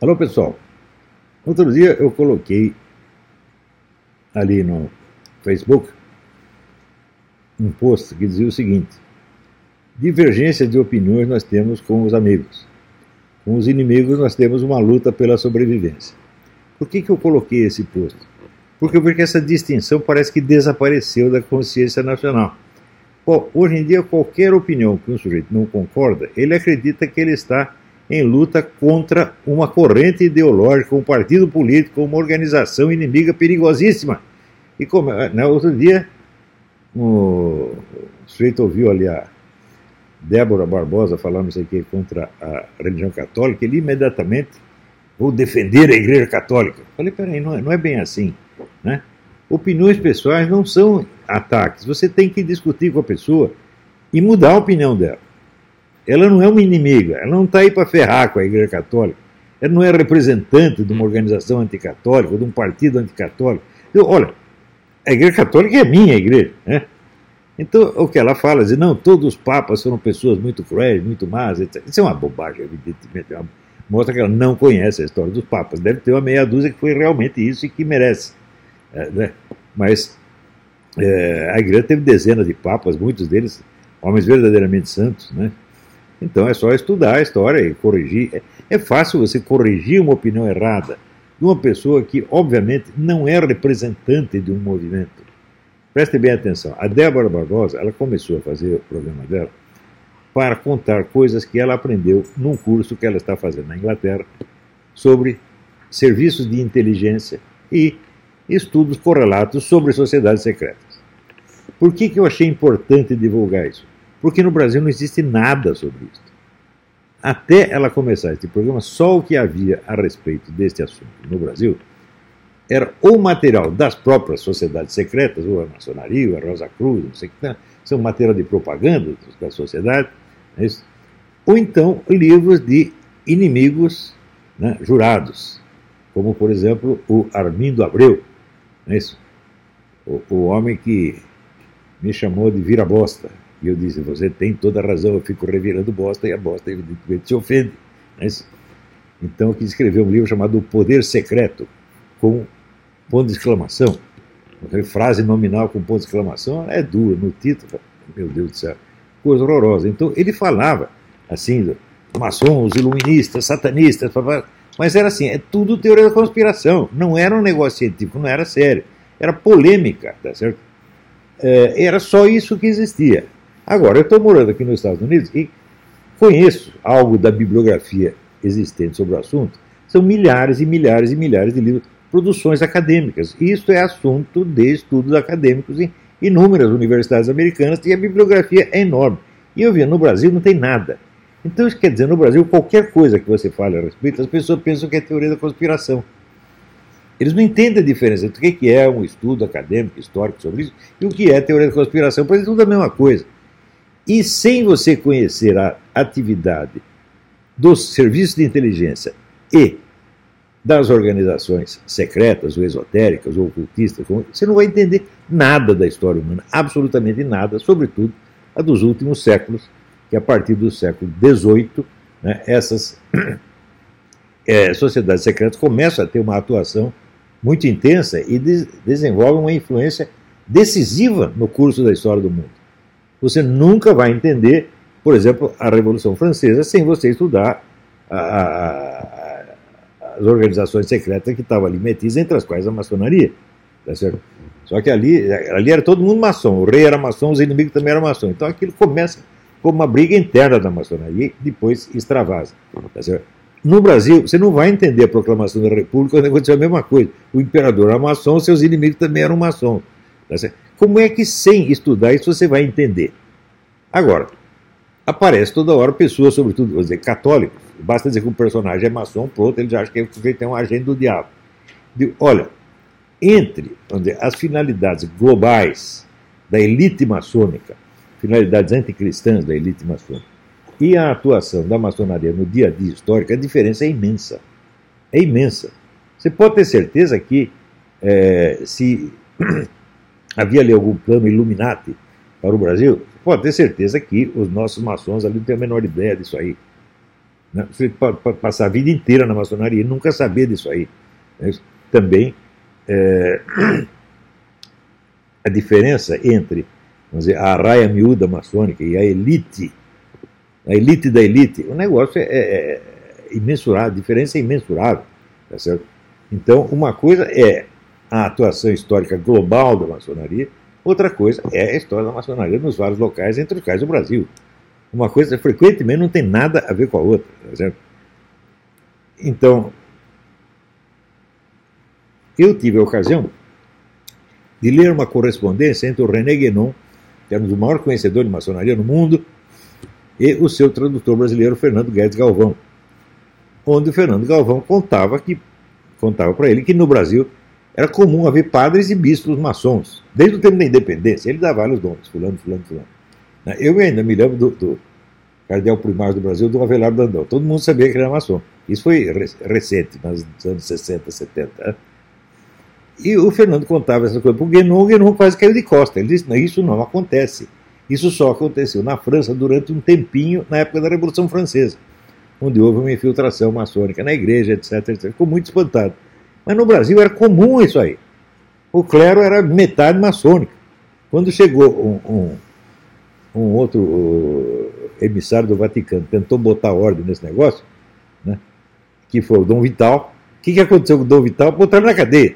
Alô, pessoal. Outro dia eu coloquei ali no Facebook um post que dizia o seguinte: divergência de opiniões nós temos com os amigos. Com os inimigos nós temos uma luta pela sobrevivência. Por que, que eu coloquei esse post? Porque, porque essa distinção parece que desapareceu da consciência nacional. Bom, hoje em dia, qualquer opinião que um sujeito não concorda, ele acredita que ele está em luta contra uma corrente ideológica, um partido político, uma organização inimiga perigosíssima. E como, né, outro dia, o sujeito ouviu ali a Débora Barbosa falando isso aqui contra a religião católica, ele imediatamente vou defender a Igreja Católica. falei, peraí, não é, não é bem assim. Né? Opiniões pessoais não são ataques. Você tem que discutir com a pessoa e mudar a opinião dela. Ela não é uma inimiga, ela não está aí para ferrar com a Igreja Católica. Ela não é representante de uma organização anticatólica, de um partido anticatólico. Eu, olha, a Igreja Católica é minha igreja. Né? Então, o que ela fala, diz, não, todos os papas foram pessoas muito cruéis, muito más, etc. Isso é uma bobagem, evidentemente. É mostra que ela não conhece a história dos papas. Deve ter uma meia dúzia que foi realmente isso e que merece. É, né? Mas é, a igreja teve dezenas de papas, muitos deles homens verdadeiramente santos, né? Então é só estudar a história e corrigir. É, é fácil você corrigir uma opinião errada de uma pessoa que, obviamente, não é representante de um movimento. Preste bem atenção. A Débora Barbosa, ela começou a fazer o programa dela para contar coisas que ela aprendeu num curso que ela está fazendo na Inglaterra sobre serviços de inteligência e estudos correlatos sobre sociedades secretas. Por que, que eu achei importante divulgar isso? Porque no Brasil não existe nada sobre isso. Até ela começar este programa, só o que havia a respeito deste assunto no Brasil era o material das próprias sociedades secretas, ou a maçonaria, ou a Rosa Cruz, não sei o que, são material de propaganda da sociedade, é ou então livros de inimigos né, jurados, como por exemplo o Armindo Abreu, é? O, o homem que me chamou de vira-bosta. E eu disse: Você tem toda a razão, eu fico revirando bosta e a bosta, evidentemente, se ofende. É? Então eu quis escrever um livro chamado O Poder Secreto, com ponto de exclamação. Frase nominal com ponto de exclamação é dura no título. Meu Deus do céu, coisa horrorosa. Então ele falava assim, maçons, iluministas, satanistas, mas era assim, é tudo teoria da conspiração. Não era um negócio científico, não era sério. Era polêmica, tá certo? É, era só isso que existia. Agora, eu estou morando aqui nos Estados Unidos e conheço algo da bibliografia existente sobre o assunto. São milhares e milhares e milhares de livros, produções acadêmicas. Isso é assunto de estudos acadêmicos em inúmeras universidades americanas e a bibliografia é enorme. E eu vi, no Brasil não tem nada. Então, isso quer dizer, no Brasil, qualquer coisa que você fale a respeito, as pessoas pensam que é teoria da conspiração. Eles não entendem a diferença entre o que é um estudo acadêmico, histórico sobre isso e o que é teoria da conspiração, pois é tudo a mesma coisa. E sem você conhecer a atividade dos serviços de inteligência e das organizações secretas ou esotéricas ou ocultistas, você não vai entender nada da história humana, absolutamente nada, sobretudo a dos últimos séculos, que a partir do século XVIII, né, essas é, sociedades secretas começam a ter uma atuação muito intensa e de desenvolvem uma influência decisiva no curso da história do mundo. Você nunca vai entender, por exemplo, a Revolução Francesa sem você estudar a, a, as organizações secretas que estavam ali metidas, entre as quais a maçonaria. Tá certo? Só que ali, ali era todo mundo maçom, o rei era maçom, os inimigos também eram maçom. Então aquilo começa como uma briga interna da maçonaria e depois extravasa. Tá certo? No Brasil, você não vai entender a proclamação da República quando aconteceu a mesma coisa. O imperador era maçom, seus inimigos também eram maçons. Tá Como é que, sem estudar isso, você vai entender? Agora, aparece toda hora pessoas, sobretudo, vou dizer, católicos. Basta dizer que um personagem é maçom, pronto, ele já acha que ele tem um agente do diabo. olha, entre dizer, as finalidades globais da elite maçônica, finalidades anticristãs da elite maçônica, e a atuação da maçonaria no dia a dia histórico, a diferença é imensa. É imensa. Você pode ter certeza que é, se havia ali algum plano Illuminati para o Brasil, pode ter certeza que os nossos maçons ali não têm a menor ideia disso aí. Né? Você pode, passar a vida inteira na maçonaria e nunca saber disso aí. Né? Também é, a diferença entre vamos dizer, a raia miúda maçônica e a elite, a elite da elite, o negócio é, é, é imensurável, a diferença é imensurável. Tá certo? Então, uma coisa é a atuação histórica global da maçonaria, outra coisa é a história da maçonaria nos vários locais, entre os quais o Brasil. Uma coisa frequentemente não tem nada a ver com a outra. Tá certo? Então, eu tive a ocasião de ler uma correspondência entre o René Guénon, que era o maior conhecedor de maçonaria no mundo, e o seu tradutor brasileiro, Fernando Guedes Galvão, onde o Fernando Galvão contava que contava para ele que no Brasil era comum haver padres e bispos maçons, desde o tempo da independência. Ele dava vários nomes, fulano, fulano, fulano. Né? Eu ainda me lembro do, do cardeal primário do Brasil, do Avelar Dandão. Todo mundo sabia que ele era maçom. Isso foi recente, nos anos 60, 70. Né? E o Fernando contava essa coisa para o Guénon, o Guénon quase caiu de costa. Ele disse, não, isso não acontece. Isso só aconteceu na França durante um tempinho, na época da Revolução Francesa, onde houve uma infiltração maçônica na igreja, etc, etc. Ficou muito espantado. Mas no Brasil era comum isso aí. O clero era metade maçônica. Quando chegou um, um, um outro uh, emissário do Vaticano, tentou botar ordem nesse negócio, né, que foi o Dom Vital, o que, que aconteceu com o Dom Vital? Botaram na cadeia.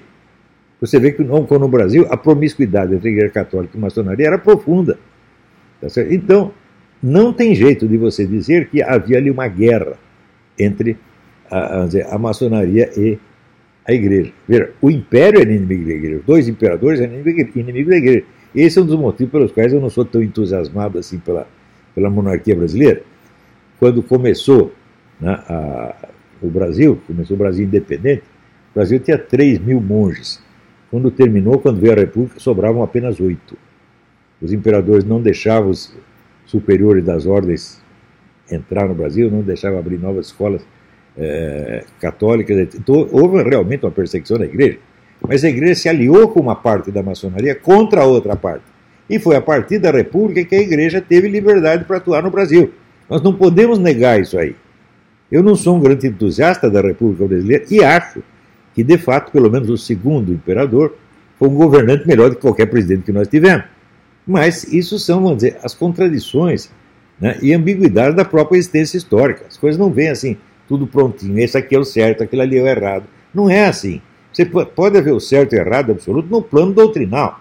Você vê que não, no Brasil a promiscuidade entre a Igreja Católica e a maçonaria era profunda. Tá então, não tem jeito de você dizer que havia ali uma guerra entre a, a, a maçonaria e a igreja. Veja, o império era inimigo da igreja, dois imperadores eram inimigos da igreja. Esse é um dos motivos pelos quais eu não sou tão entusiasmado assim pela, pela monarquia brasileira. Quando começou né, a, o Brasil, começou o Brasil independente, o Brasil tinha 3 mil monges. Quando terminou, quando veio a República, sobravam apenas oito. Os imperadores não deixavam os superiores das ordens entrar no Brasil, não deixavam abrir novas escolas é. Então, houve realmente uma perseguição da igreja. Mas a igreja se aliou com uma parte da maçonaria contra a outra parte. E foi a partir da República que a igreja teve liberdade para atuar no Brasil. Nós não podemos negar isso aí. Eu não sou um grande entusiasta da República Brasileira e acho que, de fato, pelo menos o segundo imperador, foi um governante melhor do que qualquer presidente que nós tivemos. Mas isso são, vamos dizer, as contradições né, e ambiguidades da própria existência histórica. As coisas não vêm assim, tudo prontinho, esse aqui é o certo, aquilo ali é o errado. Não é assim. Você pode haver o certo e o errado absoluto no plano doutrinal.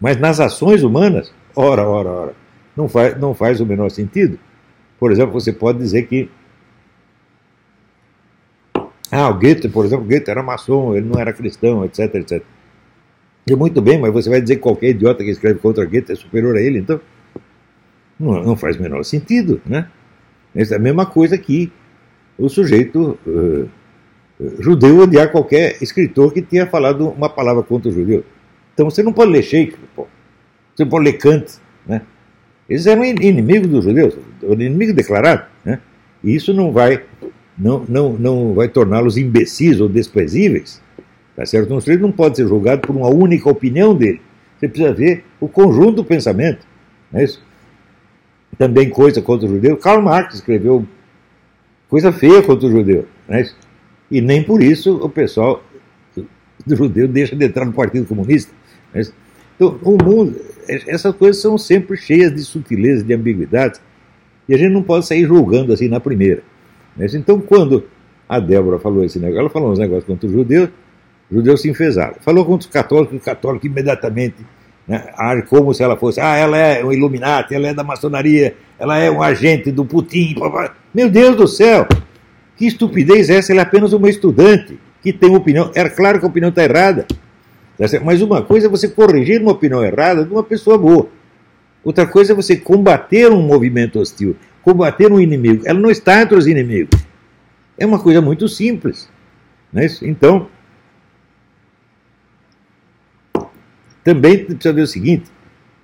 Mas nas ações humanas, ora, ora, ora, não faz, não faz o menor sentido. Por exemplo, você pode dizer que ah, o Goethe, por exemplo, Goethe era maçom, ele não era cristão, etc, etc. E muito bem, mas você vai dizer que qualquer idiota que escreve contra Goethe é superior a ele, então? Não, não faz o menor sentido, né? Essa é a mesma coisa que o sujeito uh, judeu odiar qualquer escritor que tenha falado uma palavra contra o judeu. Então você não pode ler Shakespeare, pô. você não pode ler Kant, né? Eles eram inimigos dos judeus, inimigo declarado, né? E isso não vai não, não, não vai torná-los imbecis ou desprezíveis. Tá certo? Um sujeito não pode ser julgado por uma única opinião dele. Você precisa ver o conjunto do pensamento. Não é isso? Também coisa contra o judeu. Karl Marx escreveu coisa feia contra o judeu. É isso? E nem por isso o pessoal do judeu deixa de entrar no Partido Comunista. É então, o mundo, essas coisas são sempre cheias de sutilezas, de ambiguidades, e a gente não pode sair julgando assim na primeira. Então, quando a Débora falou esse negócio, ela falou uns negócios contra os judeus, os judeus se enfesaram. Falou contra os católicos, os católicos imediatamente né, como se ela fosse, ah, ela é um Illuminati, ela é da maçonaria, ela é um agente do Putin. Meu Deus do céu! Que estupidez é essa? Ela é apenas uma estudante que tem opinião. É claro que a opinião está errada. Tá Mas uma coisa é você corrigir uma opinião errada de uma pessoa boa. Outra coisa é você combater um movimento hostil combater um inimigo. Ela não está entre os inimigos. É uma coisa muito simples. Não é isso? Então, também precisa ver o seguinte: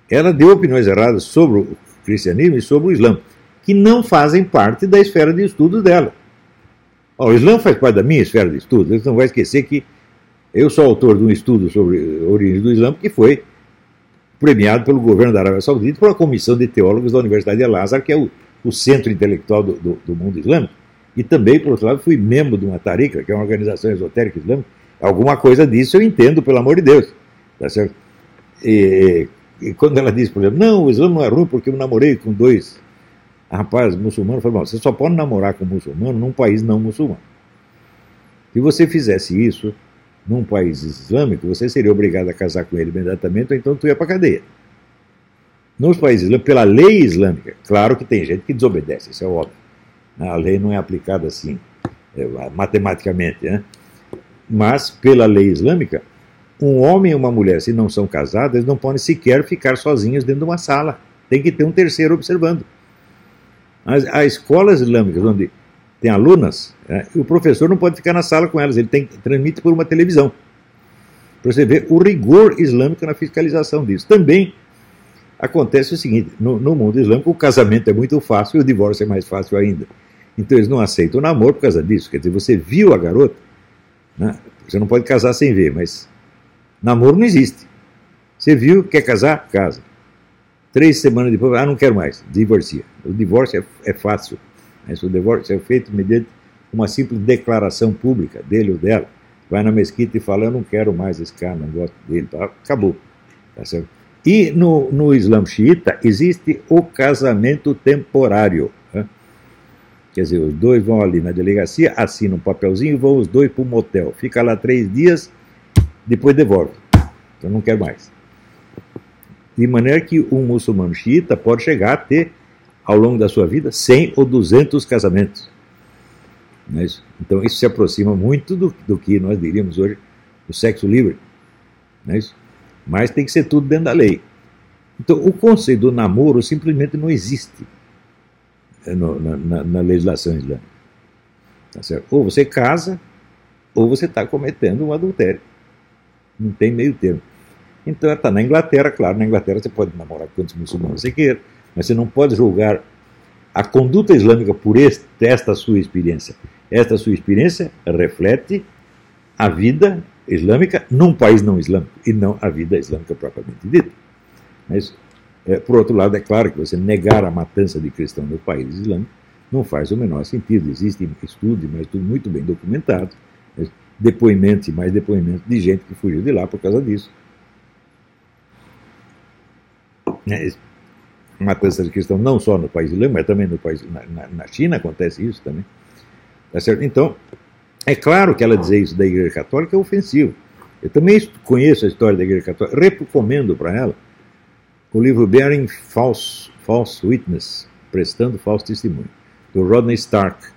ela deu opiniões erradas sobre o cristianismo e sobre o Islã, que não fazem parte da esfera de estudos dela. o Islã faz parte da minha esfera de estudos. Você não vai esquecer que eu sou autor de um estudo sobre a origem do Islã, que foi premiado pelo governo da Arábia Saudita por uma comissão de teólogos da Universidade de Al-Azhar, que é o o centro intelectual do, do, do mundo islâmico. E também, por outro lado, fui membro de uma tarica, que é uma organização esotérica islâmica. Alguma coisa disso eu entendo, pelo amor de Deus. Tá certo? E, e quando ela diz, por exemplo, não, o Islã não é ruim porque eu namorei com dois rapazes muçulmanos, eu falei, você só pode namorar com muçulmano num país não muçulmano. Se você fizesse isso num país islâmico, você seria obrigado a casar com ele imediatamente, ou então tu ia para cadeia. Nos países islâmicos, pela lei islâmica, claro que tem gente que desobedece, isso é óbvio. A lei não é aplicada assim, é, matematicamente, né? Mas, pela lei islâmica, um homem e uma mulher, se não são casados, não podem sequer ficar sozinhos dentro de uma sala. Tem que ter um terceiro observando. As, as escolas islâmicas, onde tem alunas, né, o professor não pode ficar na sala com elas, ele tem transmite por uma televisão. Para você ver o rigor islâmico na fiscalização disso. Também acontece o seguinte: no, no mundo islâmico, o casamento é muito fácil e o divórcio é mais fácil ainda. Então eles não aceitam o namoro por causa disso. Quer dizer, você viu a garota, né? você não pode casar sem ver, mas namoro não existe. Você viu, quer casar? Casa. Três semanas depois, ah, não quero mais, divorcia. O divórcio é, é fácil. Mas o divórcio é feito mediante uma simples declaração pública dele ou dela. Vai na mesquita e fala: Eu não quero mais esse cara, não gosto dele. Acabou. Tá certo? E no, no Islã xiita existe o casamento temporário. Né? Quer dizer, os dois vão ali na delegacia, assinam um papelzinho e vão os dois para o motel. Fica lá três dias, depois devolve. Então não quer mais. De maneira que um muçulmano xiita pode chegar a ter, ao longo da sua vida, 100 ou 200 casamentos. É isso? Então isso se aproxima muito do, do que nós diríamos hoje o sexo livre. É isso? Mas tem que ser tudo dentro da lei. Então, o conceito do namoro simplesmente não existe no, na, na, legislação islâmica. Tá ou você casa, ou você está cometendo um adultério. Não tem meio termo. Então, está na Inglaterra, claro, na Inglaterra você pode namorar quantos muçulmanos você queira, mas você não pode julgar a conduta islâmica por este, esta sua experiência. Esta sua experiência reflete a vida islâmica num país não islâmico e não a vida islâmica propriamente dita. Mas, é, por outro lado, é claro que você negar a matança de cristãos no país islâmico não faz o menor sentido. Existem estudos, mas tudo muito bem documentado, né? Depoimentos e mais depoimentos de gente que fugiu de lá por causa disso. É, matança de cristãos não só no país islâmico, mas também no país, na, na China acontece isso também. Tá certo? Então, é claro que ela dizer isso da Igreja Católica é ofensivo. Eu também conheço a história da Igreja Católica, recomendo para ela o livro Bearing False, False Witness, Prestando Falso Testemunho, do Rodney Stark,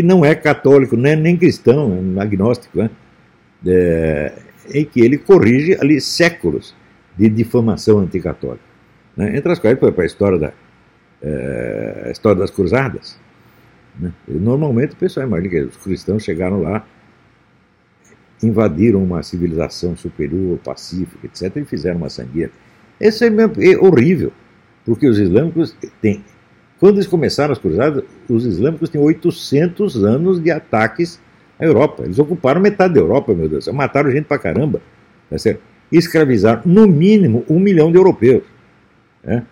que não é católico, nem, nem cristão, é agnóstico, né? é, em que ele corrige ali séculos de difamação anticatólica. Né? Entre as quais, para a história, da, é, a história das cruzadas, né? Normalmente o pessoal imagina que os cristãos chegaram lá, invadiram uma civilização superior, pacífica, etc., e fizeram uma sangueira. Isso é, é horrível, porque os islâmicos têm. Quando eles começaram as cruzadas, os islâmicos têm 800 anos de ataques à Europa. Eles ocuparam metade da Europa, meu Deus. Mataram gente pra caramba. Tá certo? Escravizaram, no mínimo, um milhão de europeus. Né?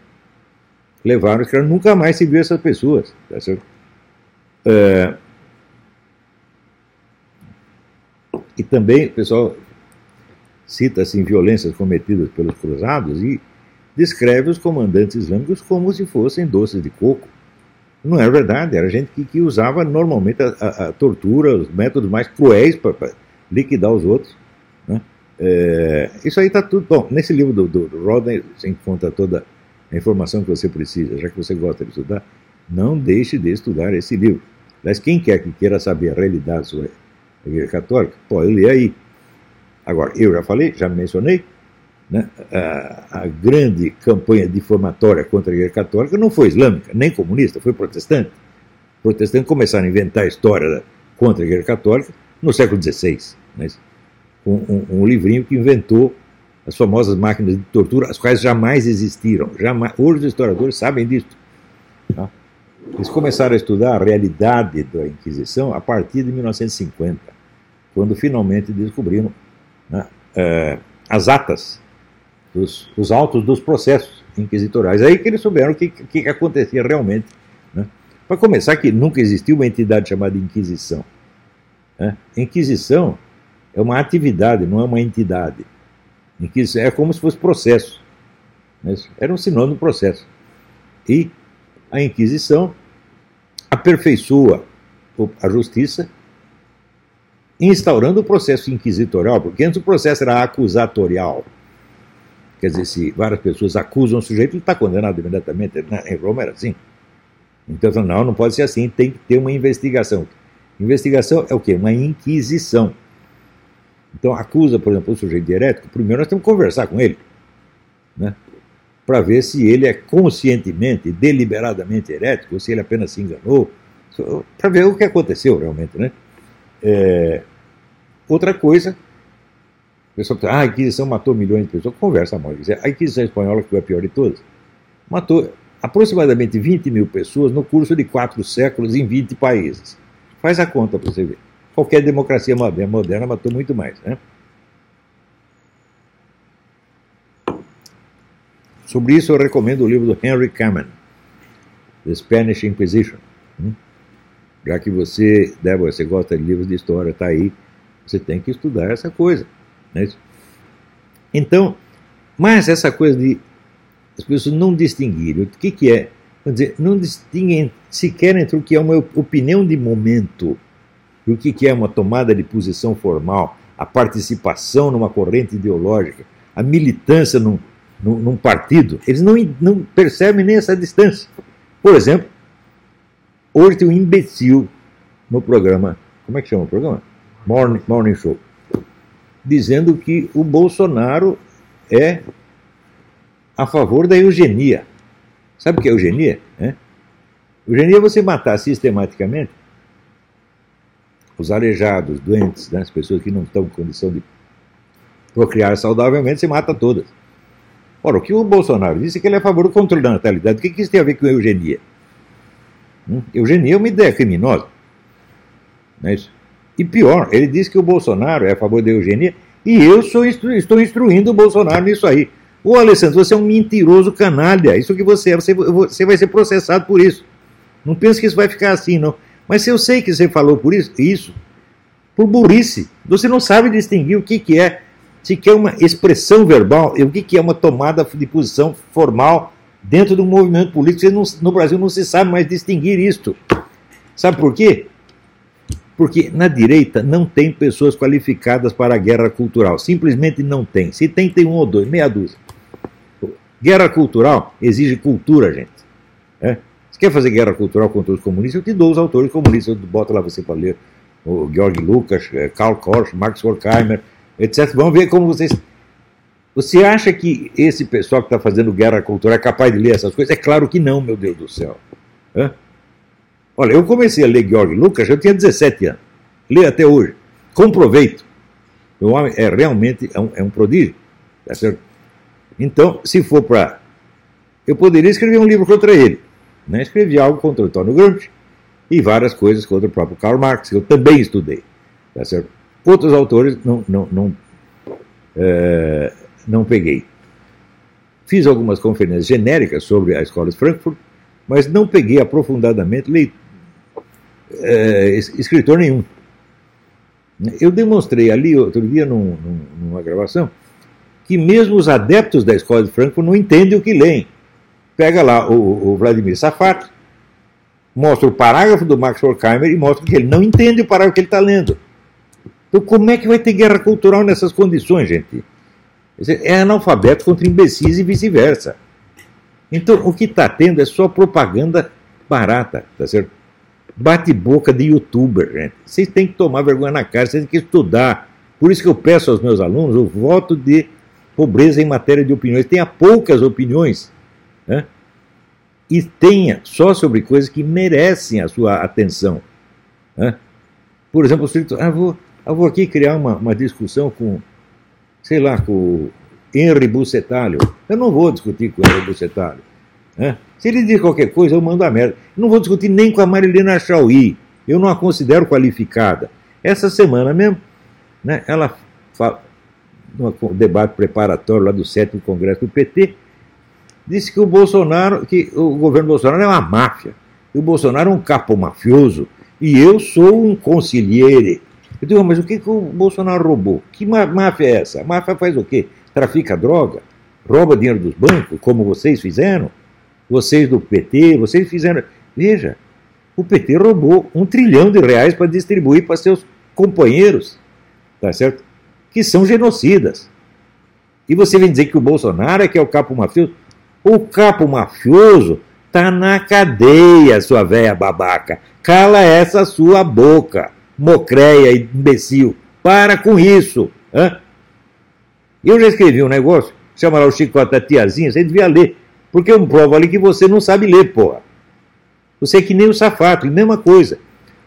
Levaram escravos, nunca mais se viu essas pessoas. Tá certo? É, e também o pessoal cita assim, violências cometidas pelos cruzados e descreve os comandantes islâmicos como se fossem doces de coco. Não é verdade, era gente que, que usava normalmente a, a, a, tortura, os métodos mais cruéis para liquidar os outros. Né? É, isso aí está tudo. Bom, nesse livro do, do, Rodney você encontra toda a informação que você precisa, já que você gosta de estudar. Não deixe de estudar esse livro. Mas quem quer que queira saber a realidade sobre a Igreja Católica, pode ler aí. Agora, eu já falei, já mencionei, né, a, a, grande campanha difamatória contra a Igreja Católica não foi islâmica, nem comunista, foi protestante. Protestantes começaram a inventar a história contra a Igreja Católica no século XVI, né, com um, um, livrinho que inventou as famosas máquinas de tortura, as quais jamais existiram. Jamais, hoje os historiadores sabem disso. Tá? Eles começaram a estudar a realidade da Inquisição a partir de 1950, quando finalmente descobriram né, é, as atas, dos, os autos dos processos inquisitoriais. Aí que eles souberam o que, que acontecia realmente né, Para começar, que nunca existiu uma entidade chamada Inquisição. Né? Inquisição é uma atividade, não é uma entidade. Inquisição é como se fosse processo. Né? Era um sinônimo do processo. E a Inquisição aperfeiçoa a justiça instaurando o processo inquisitorial, porque antes o processo era acusatorial. Quer dizer, se várias pessoas acusam o sujeito, ele está condenado imediatamente. Né? Em Roma era assim. Então, não, não pode ser assim, tem que ter uma investigação. Investigação é o quê? Uma inquisição. Então, acusa, por exemplo, o sujeito herético, primeiro nós temos que conversar com ele, né? para ver se ele é conscientemente, deliberadamente herético, ou se ele apenas se enganou, para ver o que aconteceu realmente. Né? É, outra coisa, a pessoa pensa, ah, a Inquisição matou milhões de pessoas. Conversa mal. A Inquisição espanhola, que foi a pior de todas, matou aproximadamente 20 mil pessoas no curso de quatro séculos em 20 países. Faz a conta para você ver. Qualquer democracia moderna, moderna matou muito mais. Né? Sobre isso, eu recomendo o livro do Henry Kamen, The Spanish Inquisition. Hum? Já que você, Débora, você gosta de livros de história, está aí, você tem que estudar essa coisa. Né? Então, mas essa coisa de as pessoas não distinguirem o que, que é, quer dizer, não distinguem sequer entre o que é uma opinião de momento e o que, que é uma tomada de posição formal, a participação numa corrente ideológica, a militância num, num, num partido. Eles não, não percebem nem essa distância. Por exemplo, hoje tem um imbecil no programa, como é que chama o programa? Morning, Morning Show, dizendo que o Bolsonaro é a favor da eugenia. Sabe o que é eugenia? É? Eugenia é você matar sistematicamente os aleijados, doentes, né, as pessoas que não estão em condição de procriar saudavelmente, você mata todas. Ora, o que o Bolsonaro disse é que ele é a favor do controle da natalidade. O que, que isso tem a ver com eugenia? Hum? Eugenia é uma ideia criminosa. Não é isso? E pior, ele disse que o Bolsonaro é a favor da eugenia e eu instru estou instruindo o Bolsonaro nisso aí. Ô Alessandro, você é um mentiroso canalha. Isso que você é, você, você vai ser processado por isso. Não pense que isso vai ficar assim, não. Mas se eu sei que você falou por isso, isso por burrice. Você não sabe distinguir o que, que é, se que é uma expressão verbal e o que, que é uma tomada de posição formal dentro do movimento político. Não, no Brasil não se sabe mais distinguir isto. Sabe por quê? Porque na direita não tem pessoas qualificadas para a guerra cultural. Simplesmente não tem. Se tem, tem um ou dois, meia dúzia. Guerra cultural exige cultura, gente. É? Se quer fazer guerra cultural contra os comunistas, eu te dou os autores comunistas, eu boto lá você para ler o Georg Lucas, eh, Karl Korsch, Max Horkheimer, etc. Vamos ver como vocês. Você acha que esse pessoal que está fazendo guerra cultural é capaz de ler essas coisas? É claro que não, meu Deus do céu. Hã? Olha, eu comecei a ler Georg Lucas, eu tinha 17 anos. Leio até hoje. Com proveito. O homem é realmente é um, é um prodígio. Tá certo? Então, se for para. Eu poderia escrever um livro contra ele. Né? Escrevi algo contra o Antônio Gramsci e várias coisas contra o próprio Karl Marx, que eu também estudei. Tá certo? Outros autores não, não, não, é, não peguei. Fiz algumas conferências genéricas sobre a escola de Frankfurt, mas não peguei aprofundadamente é, escritor nenhum. Eu demonstrei ali outro dia num, num, numa gravação que mesmo os adeptos da escola de Frankfurt não entendem o que leem. Pega lá o, o Vladimir Safat, mostra o parágrafo do Max Horkheimer e mostra que ele não entende o parágrafo que ele está lendo. Então, como é que vai ter guerra cultural nessas condições, gente? É analfabeto contra imbecis e vice-versa. Então, o que está tendo é só propaganda barata, tá certo? Bate-boca de youtuber, gente. Vocês têm que tomar vergonha na cara, vocês têm que estudar. Por isso que eu peço aos meus alunos o voto de pobreza em matéria de opiniões. Tenha poucas opiniões. Né? E tenha só sobre coisas que merecem a sua atenção. Né? Por exemplo, o sujeito, ah, vou, eu vou aqui criar uma, uma discussão com, sei lá, com o Henry Bucetalho. Eu não vou discutir com o Henry Bucetalho. Né? Se ele diz qualquer coisa, eu mando a merda. Não vou discutir nem com a Marilena Chauí. Eu não a considero qualificada. Essa semana mesmo, né, ela fala, no debate preparatório lá do sétimo congresso do PT, disse que o Bolsonaro, que o governo Bolsonaro é uma máfia. E o Bolsonaro é um capo mafioso e eu sou um conselheiro. Eu digo, mas o que, que o Bolsonaro roubou? Que máfia é essa? A máfia faz o quê? Trafica droga? Rouba dinheiro dos bancos, como vocês fizeram? Vocês do PT, vocês fizeram. Veja, o PT roubou um trilhão de reais para distribuir para seus companheiros, tá certo? Que são genocidas. E você vem dizer que o Bolsonaro é que é o capo mafioso? O capo mafioso tá na cadeia, sua velha babaca. Cala essa sua boca, mocreia, imbecil. Para com isso. Hã? Eu já escrevi um negócio, chama lá o Chicote da Tiazinha, você devia ler. Porque eu provo ali que você não sabe ler, porra. Você é que nem o safato, mesma coisa.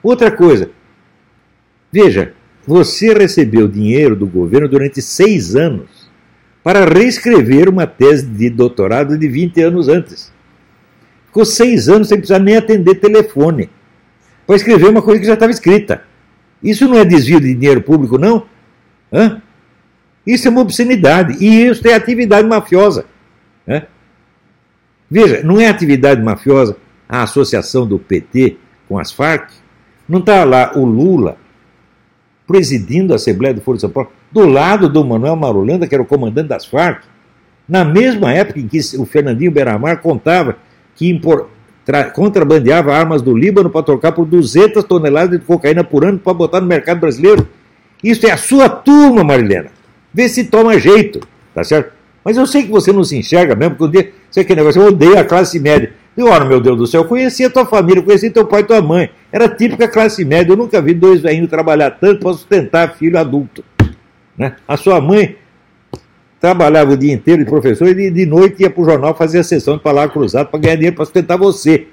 Outra coisa, veja, você recebeu dinheiro do governo durante seis anos para reescrever uma tese de doutorado de 20 anos antes. Ficou seis anos sem precisar nem atender telefone para escrever uma coisa que já estava escrita. Isso não é desvio de dinheiro público, não? Hã? Isso é uma obscenidade. E isso é atividade mafiosa. Hã? Veja, não é atividade mafiosa a associação do PT com as Farc? Não está lá o Lula presidindo a Assembleia do Foro de São Paulo, do lado do Manuel Marulanda, que era o comandante das Farc, na mesma época em que o Fernandinho Beramar contava que contrabandeava armas do Líbano para trocar por 200 toneladas de cocaína por ano para botar no mercado brasileiro. Isso é a sua turma, Marilena. Vê se toma jeito, tá certo? Mas eu sei que você não se enxerga mesmo, porque um dia você quer negócio, eu odeio a classe média. E ora, meu Deus do céu, eu conhecia tua família, conhecia teu pai e tua mãe. Era típica classe média. Eu nunca vi dois velhinhos trabalhar tanto para sustentar filho adulto. Né? A sua mãe trabalhava o dia inteiro de professor e de, noite ia para o jornal fazer a sessão de palavra cruzada para ganhar dinheiro para sustentar você.